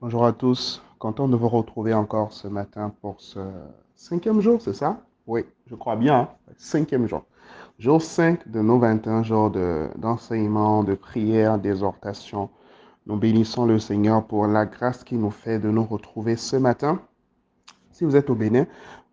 Bonjour à tous, content de vous retrouver encore ce matin pour ce cinquième jour, c'est ça? Oui, je crois bien, hein? cinquième jour. Jour 5 de nos 21 jours de- d'enseignement, de, prière, d'exhortation. Nous bénissons le Seigneur pour la grâce qu'il nous fait de nous retrouver ce matin. Si vous êtes au Bénin,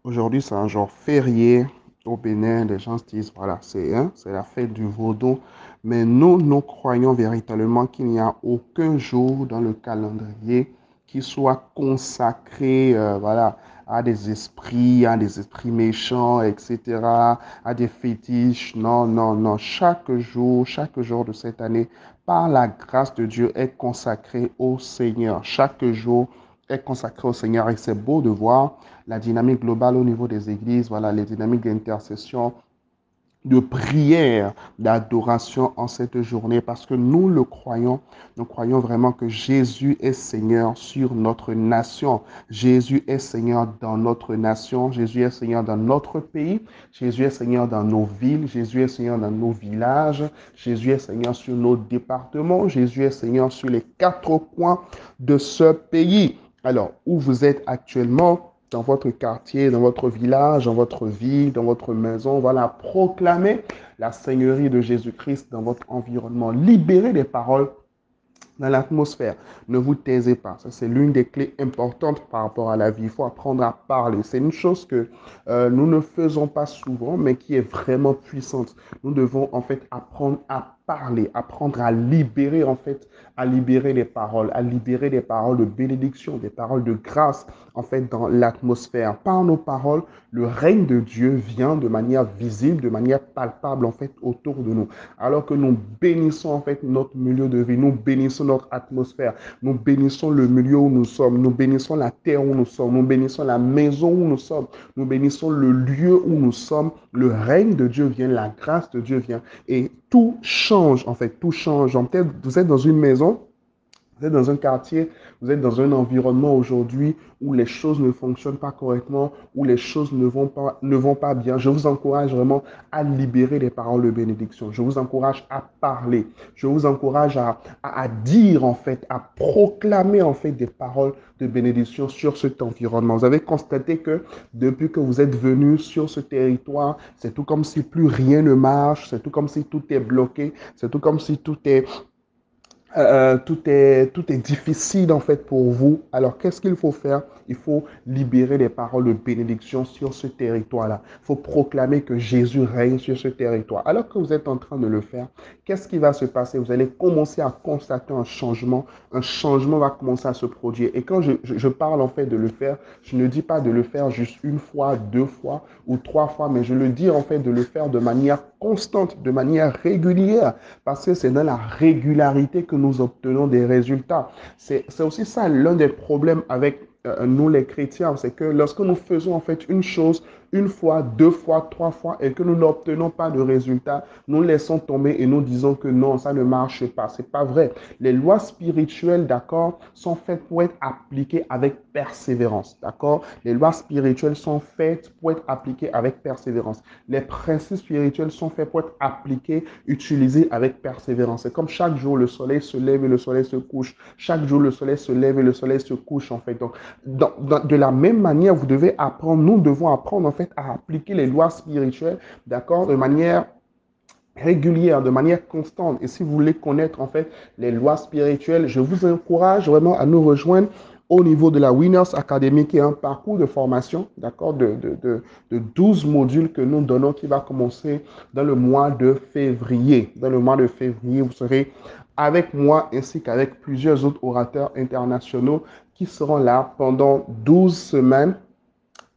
aujourd'hui c'est un jour férié au Bénin. Les gens se disent, voilà, c'est hein, c'est la fête du Vaudou. Mais nous, nous croyons véritablement qu'il n'y a aucun jour dans le calendrier qui soit consacré, euh, voilà, à des esprits, à des esprits méchants, etc., à des fétiches. Non, non, non. Chaque jour, chaque jour de cette année, par la grâce de Dieu, est consacré au Seigneur. Chaque jour est consacré au Seigneur et c'est beau de voir la dynamique globale au niveau des églises, voilà, les dynamiques d'intercession, de prière, d'adoration en cette journée parce que nous le croyons. Nous croyons vraiment que Jésus est Seigneur sur notre nation. Jésus est Seigneur dans notre nation. Jésus est Seigneur dans notre pays. Jésus est Seigneur dans nos villes. Jésus est Seigneur dans nos villages. Jésus est Seigneur sur nos départements. Jésus est Seigneur sur les quatre coins de ce pays. Alors, où vous êtes actuellement, dans votre quartier, dans votre village, dans votre ville, dans votre maison. Voilà, proclamez la Seigneurie de Jésus-Christ dans votre environnement. Libérez les paroles dans l'atmosphère. Ne vous taisez pas. Ça, c'est l'une des clés importantes par rapport à la vie. Il faut apprendre à parler. C'est une chose que euh, nous ne faisons pas souvent, mais qui est vraiment puissante. Nous devons en fait apprendre à parler, apprendre à libérer en fait, à libérer les paroles, à libérer des paroles de bénédiction, des paroles de grâce en fait dans l'atmosphère. Par nos paroles, le règne de Dieu vient de manière visible, de manière palpable en fait autour de nous. Alors que nous bénissons en fait notre milieu de vie, nous bénissons notre atmosphère, nous bénissons le milieu où nous sommes, nous bénissons la terre où nous sommes, nous bénissons la maison où nous sommes, nous bénissons le lieu où nous sommes. Le règne de Dieu vient, la grâce de Dieu vient et tout change en fait, tout change. Peut-être vous êtes dans une maison, vous êtes dans un quartier, vous êtes dans un environnement aujourd'hui où les choses ne fonctionnent pas correctement, où les choses ne vont pas, ne vont pas bien. Je vous encourage vraiment à libérer les paroles de bénédiction. Je vous encourage à parler. Je vous encourage à, à, à dire en fait, à proclamer en fait des paroles de bénédiction sur cet environnement. Vous avez constaté que depuis que vous êtes venu sur ce territoire, c'est tout comme si plus rien ne marche, c'est tout comme si tout est bloqué, c'est tout comme si tout est euh, tout, est, tout est difficile en fait pour vous. Alors qu'est-ce qu'il faut faire Il faut libérer les paroles de bénédiction sur ce territoire-là. Il faut proclamer que Jésus règne sur ce territoire. Alors que vous êtes en train de le faire, qu'est-ce qui va se passer? Vous allez commencer à constater un changement. Un changement va commencer à se produire. Et quand je, je, parle en fait de le faire, je ne dis pas de le faire juste une fois, deux fois ou trois fois, mais je le dis en fait de le faire de manière constante, de manière régulière, parce que c'est dans la régularité que nous obtenons des résultats. C'est aussi ça l'un des problèmes avec nous les chrétiens, c'est que lorsque nous faisons en fait une chose une fois, deux fois, trois fois et que nous n'obtenons pas de résultats, nous laissons tomber et nous disons que non, ça ne marche pas. C'est pas vrai. Les lois spirituelles, d'accord, sont faites pour être appliquées avec persévérance, d'accord? Les lois spirituelles sont faites pour être appliquées avec persévérance. Les principes spirituels sont faits pour être appliqués, utilisés avec persévérance. C'est comme chaque jour le soleil se lève et le soleil se couche. Chaque jour le soleil se lève et le soleil se couche en fait. Donc, de la même manière, vous devez apprendre, nous devons apprendre en fait à appliquer les lois spirituelles, d'accord, de manière régulière, de manière constante. Et si vous voulez connaître en fait les lois spirituelles, je vous encourage vraiment à nous rejoindre au niveau de la Winners Academy, qui est un parcours de formation, d'accord, de, de, de, de 12 modules que nous donnons, qui va commencer dans le mois de février. Dans le mois de février, vous serez avec moi ainsi qu'avec plusieurs autres orateurs internationaux qui seront là pendant 12 semaines,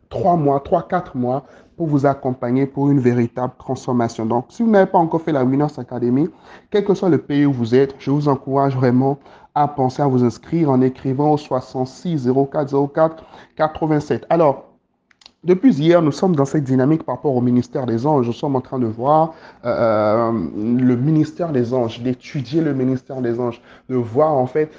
3 mois, 3, 4 mois pour vous accompagner pour une véritable transformation. Donc, si vous n'avez pas encore fait la Winners Academy, quel que soit le pays où vous êtes, je vous encourage vraiment à penser à vous inscrire en écrivant au 66 04 04 87. Alors, depuis hier, nous sommes dans cette dynamique par rapport au ministère des anges. Nous sommes en train de voir euh, le ministère des anges, d'étudier le ministère des anges, de voir en fait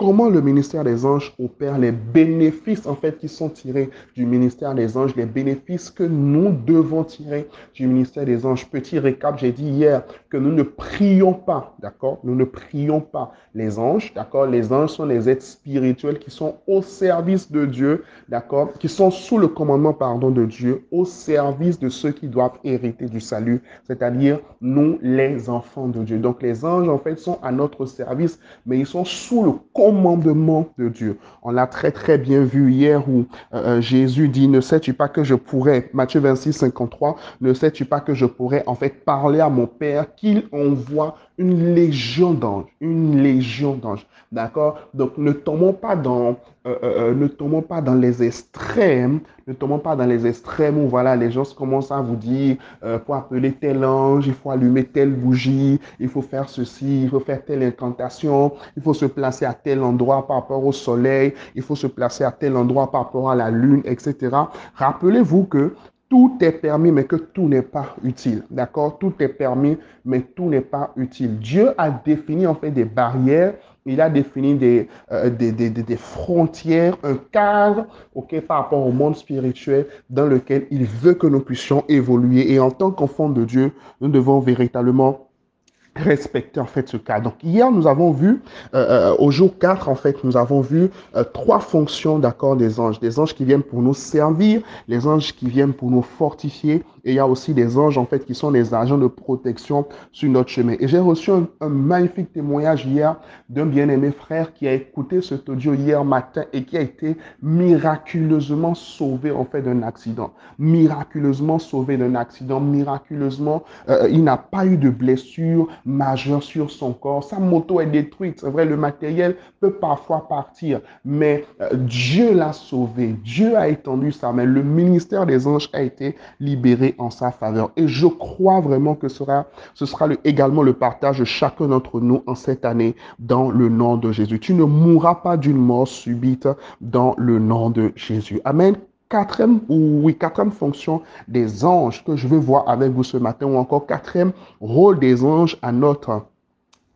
comment le ministère des anges opère, les bénéfices en fait qui sont tirés du ministère des anges, les bénéfices que nous devons tirer du ministère des anges? Petit récap, j'ai dit hier que nous ne prions pas, d'accord? Nous ne prions pas les anges, d'accord? Les anges sont les êtres spirituels qui sont au service de Dieu, d'accord? Qui sont sous le commandement, pardon, de Dieu, au service de ceux qui doivent hériter du salut, c'est-à-dire nous, les enfants de Dieu. Donc les anges, en fait, sont à notre service, mais ils sont sous le commandement commandement de Dieu. On l'a très très bien vu hier où euh, euh, Jésus dit, ne sais-tu pas que je pourrais, Matthieu 26, 53, ne sais-tu pas que je pourrais en fait parler à mon Père qu'il envoie une légion d'anges, une légion d'anges. D'accord? Donc ne tombons pas dans euh, euh, euh, ne tombons pas dans les extrêmes, ne tombons pas dans les extrêmes où voilà les gens commencent à vous dire pour appeler tel ange, il faut allumer telle bougie, il faut faire ceci, il faut faire telle incantation, il faut se placer à tel endroit par rapport au soleil, il faut se placer à tel endroit par rapport à la lune, etc. Rappelez-vous que tout est permis, mais que tout n'est pas utile. D'accord? Tout est permis, mais tout n'est pas utile. Dieu a défini en fait des barrières, il a défini des, euh, frontières, un cadre ok, par rapport au monde spirituel dans lequel il veut que nous puissions évoluer. Et en tant qu'enfants de Dieu, nous devons véritablement respecter en fait ce cas. Donc hier nous avons vu euh, euh, au jour 4 en fait nous avons vu euh, trois fonctions d'accord des anges, des anges qui viennent pour nous servir, les anges qui viennent pour nous fortifier et il y a aussi des anges en fait qui sont des agents de protection sur notre chemin. Et j'ai reçu un, magnifique témoignage hier d'un bien-aimé frère qui a écouté cet audio hier matin et qui a été miraculeusement sauvé en fait d'un accident, miraculeusement sauvé d'un accident, miraculeusement il n'a pas eu de blessure majeur sur son corps. Sa moto est détruite. C'est vrai, le matériel peut parfois partir, mais euh, Dieu l'a sauvé. Dieu a étendu sa main. Le ministère des anges a été libéré en sa faveur. Et je crois vraiment que sera, ce sera également le partage de chacun d'entre nous en cette année dans le nom de Jésus. Tu ne mourras pas d'une mort subite dans le nom de Jésus. Amen quatrième, ou oui, quatrième fonction des anges que je veux voir avec vous ce matin, ou encore quatrième rôle des anges à notre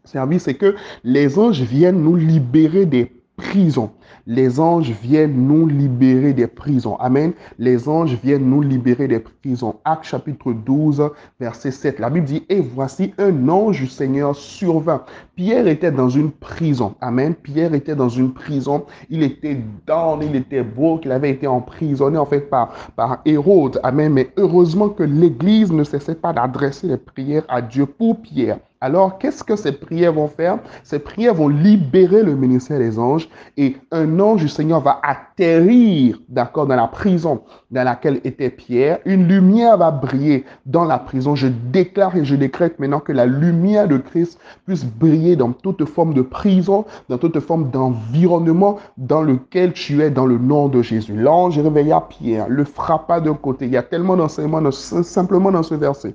service, c'est que les anges viennent nous libérer des prisons. Les anges viennent nous libérer des prisons. Amen. Les anges viennent nous libérer des prisons. Acte chapitre 12, verset 7. La Bible dit, et voici un ange du Seigneur survint. Pierre était dans une prison. Amen. Pierre était dans une prison. Il était dans, il était beau, qu'il avait été emprisonné en fait par, par Hérode. Amen. Mais heureusement que l'Église ne cessait pas d'adresser les prières à Dieu pour Pierre. Alors, qu'est-ce que ces prières vont faire? Ces prières vont libérer le ministère des anges et un ange du Seigneur va atterrir, d'accord, dans la prison dans laquelle était Pierre. Une lumière va briller dans la prison. Je déclare et je décrète maintenant que la lumière de Christ puisse briller dans toute forme de prison, dans toute forme d'environnement dans lequel tu es dans le nom de Jésus. L'ange réveilla Pierre, le frappa d'un côté. Il y a tellement d'enseignements simplement dans ce verset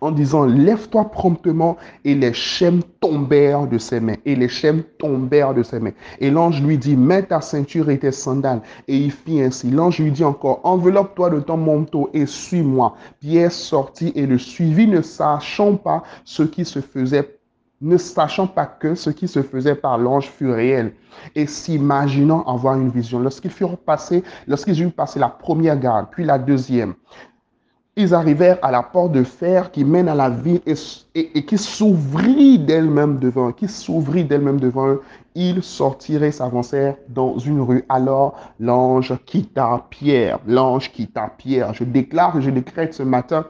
en disant, lève-toi promptement, et les chaînes tombèrent de ses mains, et les tombèrent de ses mains. Et l'ange lui dit, mets ta ceinture et tes sandales, et il fit ainsi. L'ange lui dit encore, enveloppe-toi de ton manteau et suis-moi. Pierre sortit et le suivit, ne sachant pas ce qui se faisait ne sachant pas que ce qui se faisait par l'ange fut réel et s'imaginant avoir une vision. Lorsqu'ils furent passés, lorsqu'ils eurent passé la première garde, puis la deuxième, ils arrivèrent à la porte de fer qui mène à la ville et, qui s'ouvrit d'elle-même devant eux, qui s'ouvrit d'elle-même devant eux. Ils sortirent et s'avancèrent dans une rue. Alors l'ange quitta Pierre. L'ange quitta Pierre. Je déclare je décrète ce matin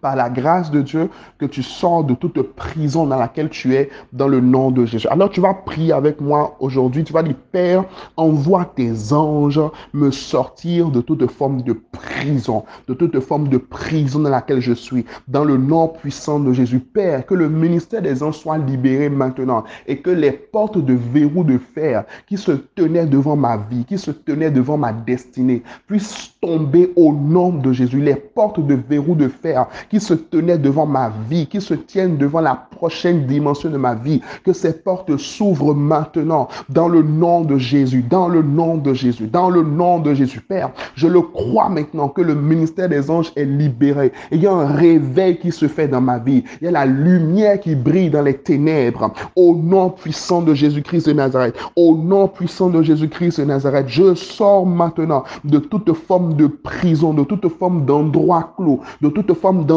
par la grâce de Dieu que tu sors de toute prison dans laquelle tu es dans le nom de Jésus. Alors tu vas prier avec moi aujourd'hui. Tu vas dire, Père, envoie tes anges me sortir de toute forme de prison, de toute forme de prison dans laquelle je suis. Dans le nom puissant de Jésus. Père, que le ministère des anges soit libéré maintenant et que les portes de verrou de fer qui se tenaient devant ma vie, qui se tenaient devant ma destinée, puissent tomber au nom de Jésus. Les portes de verrou de fer qui se tenaient devant ma vie, qui se tiennent devant la prochaine dimension de ma vie, que ces portes s'ouvrent maintenant dans le nom de Jésus, dans le nom de Jésus, dans le nom de Jésus. Père, je le crois maintenant que le ministère des anges est libéré. il y a un réveil qui se fait dans ma vie. Il y a la lumière qui brille dans les ténèbres. Au nom puissant de Jésus-Christ de Nazareth, au nom puissant de Jésus-Christ de Nazareth, je sors maintenant de toute forme de prison, de toute forme d'endroit clos, de toute forme d'endroit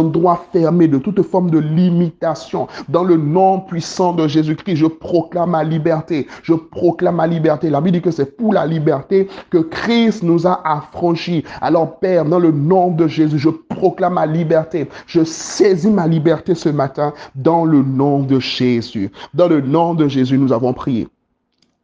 fermé, de toute forme de limitation. Dans le nom puissant de Jésus-Christ, je proclame ma liberté. Je proclame ma liberté. La Bible dit que c'est pour la liberté que Christ nous a affranchis. Alors Père, dans le nom de Jésus, je proclame ma liberté. Je saisis ma liberté ce matin dans le nom de Jésus. Dans le nom de Jésus, nous avons prié.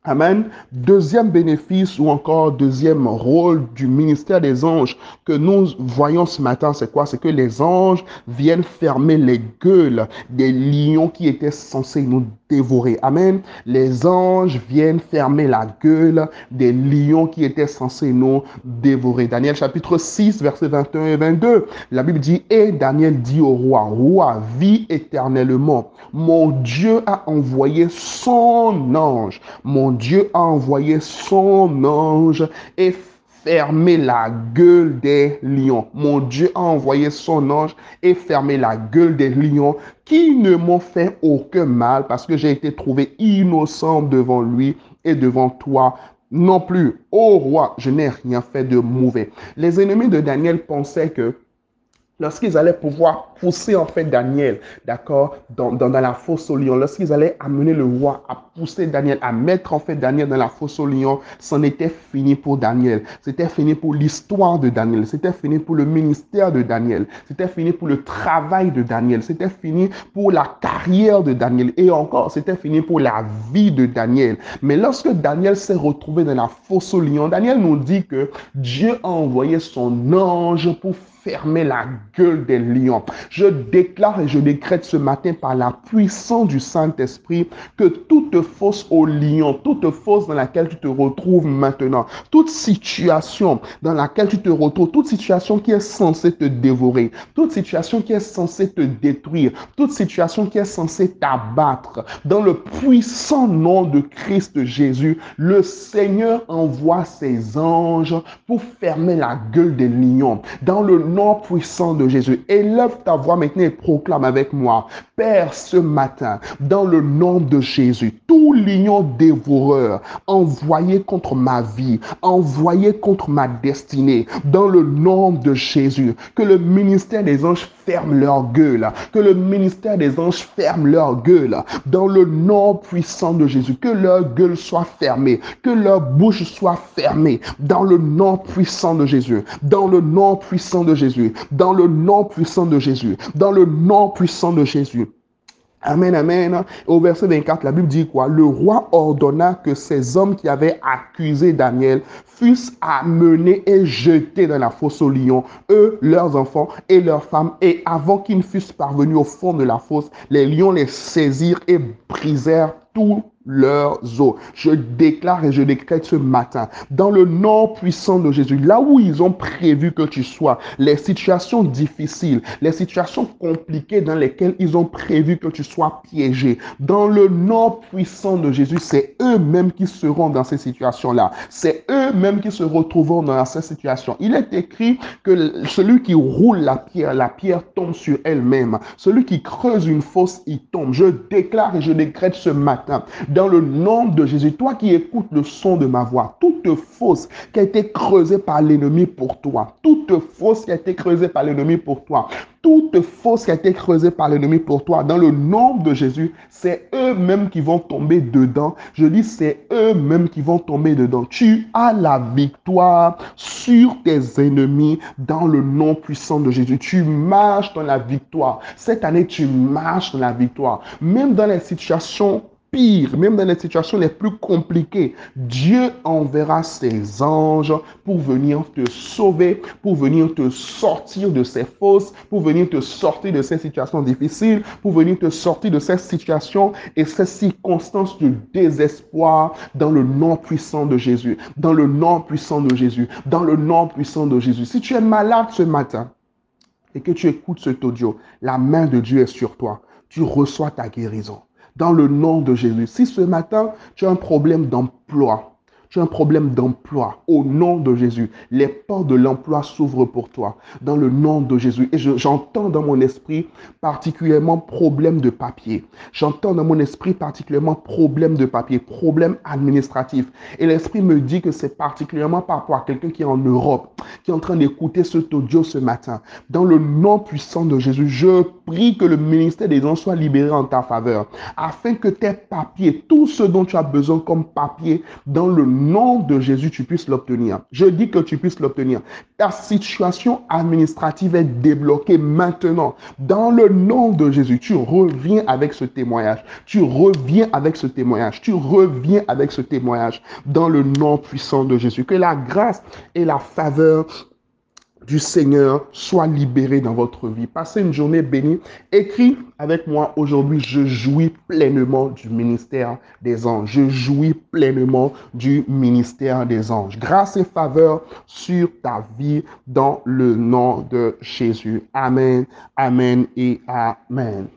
Amen. Deuxième bénéfice ou encore deuxième rôle du ministère des anges que nous voyons ce matin, c'est quoi? C'est que les anges viennent fermer les gueules des lions qui étaient censés nous dévorer. Amen. Les anges viennent fermer la gueule des lions qui étaient censés nous dévorer. Daniel chapitre 6, versets 21 et 22. La Bible dit, et Daniel dit au roi, roi, vis éternellement. Mon Dieu a envoyé son ange. Dieu a envoyé son ange et fermé la gueule des lions. Mon Dieu a envoyé son ange et fermé la gueule des lions qui ne m'ont fait aucun mal parce que j'ai été trouvé innocent devant lui et devant toi non plus. Ô roi, je n'ai rien fait de mauvais. Les ennemis de Daniel pensaient que lorsqu'ils allaient pouvoir pousser en fait Daniel, d'accord, dans, dans, la fosse au lion, lorsqu'ils allaient amener le roi à pousser Daniel, à mettre en fait Daniel dans la fosse au lion, c'en était fini pour Daniel. C'était fini pour l'histoire de Daniel. C'était fini pour le ministère de Daniel. C'était fini pour le travail de Daniel. C'était fini pour la carrière de Daniel. Et encore, c'était fini pour la vie de Daniel. Mais lorsque Daniel s'est retrouvé dans la fosse au lion, Daniel nous dit que Dieu a envoyé son ange pour fermer la gueule des lions. Je déclare et je décrète ce matin par la puissance du Saint-Esprit que toute fosse au lion, toute fosse dans laquelle tu te retrouves maintenant, toute situation dans laquelle tu te retrouves, toute situation qui est censée te dévorer, toute situation qui est censée te détruire, toute situation qui est censée t'abattre, dans le puissant nom de Christ Jésus, le Seigneur envoie ses anges pour fermer la gueule des lions. Dans le nom puissant de Jésus. Élève ta voix maintenant et proclame avec moi. Père, ce matin, dans le nom de Jésus, lion dévoreur envoyé contre ma vie, envoyé contre ma destinée, dans le nom de Jésus, que le ministère des anges ferme leur gueule, que le ministère des anges ferme leur gueule, dans le nom puissant de Jésus, que leur gueule soit fermée, que leur bouche soit fermée, dans le nom puissant de Jésus, dans le nom puissant de Jésus, dans le nom puissant de Jésus, dans le nom puissant de Jésus. Amen, amen. Au verset 24, la Bible dit quoi? Le roi ordonna que ces hommes qui avaient accusé Daniel fussent amenés et jetés dans la fosse aux lions, eux, leurs enfants et leurs femmes. Et avant qu'ils ne fussent parvenus au fond de la fosse, les lions les saisirent et brisèrent tout leurs os. Je déclare et je décrète ce matin, dans le nom puissant de Jésus, là où ils ont prévu que tu sois, les situations difficiles, les situations compliquées dans lesquelles ils ont prévu que tu sois piégé, dans le nom puissant de Jésus, c'est eux-mêmes qui seront dans ces situations-là. C'est eux-mêmes qui se retrouveront dans ces situations. Il est écrit que celui qui roule la pierre, la pierre tombe sur elle-même. Celui qui creuse une fosse, il tombe. Je déclare et je décrète ce matin, dans le nom de Jésus, toi qui écoutes le son de ma voix, toute fosse qui a été creusée par l'ennemi pour toi, toute fosse qui a été creusée par l'ennemi pour toi, toute fosse qui a été creusée par l'ennemi pour toi, dans le nom de Jésus, c'est eux-mêmes qui vont tomber dedans. Je dis, c'est eux-mêmes qui vont tomber dedans. Tu as la victoire sur tes ennemis dans le nom puissant de Jésus. Tu marches dans la victoire. Cette année, tu marches dans la victoire. Même dans les situations même dans les situations les plus compliquées, Dieu enverra ses anges pour venir te sauver, pour venir te sortir de ces fosses, pour venir te sortir de ces situations difficiles, pour venir te sortir de ces situations et ces circonstances de désespoir dans le nom puissant de Jésus, dans le nom puissant de Jésus, dans le nom puissant de Jésus. Si tu es malade ce matin, et que tu écoutes cet audio, la main de Dieu est sur toi. Tu reçois ta guérison. Dans le nom de Jésus. Si ce matin, tu as un problème d'emploi, tu as un problème d'emploi, au nom de Jésus, les portes de l'emploi s'ouvrent pour toi, dans le nom de Jésus. Et j'entends dans mon esprit particulièrement problème de papier. J'entends dans mon esprit particulièrement problème de papier, problème administratif. Et l'esprit me dit que c'est particulièrement par rapport à quelqu'un qui est en Europe, qui est en train d'écouter cet audio ce matin. Dans le nom puissant de Jésus, je prie que le ministère des Dons soit libéré en ta faveur, afin que tes papiers, tout ce dont tu as besoin comme papier, dans le nom de Jésus, tu puisses l'obtenir. Je dis que tu puisses l'obtenir. Ta situation administrative est débloquée maintenant. Dans le nom de Jésus, tu reviens avec ce témoignage. Tu reviens avec ce témoignage. Tu reviens avec ce témoignage. Dans le nom puissant de Jésus. Que la grâce et la faveur du Seigneur soit libéré dans votre vie. Passez une journée bénie. Écris avec moi aujourd'hui, je jouis pleinement du ministère des anges. Je jouis pleinement du ministère des anges. Grâce et faveur sur ta vie dans le nom de Jésus. Amen, amen et amen.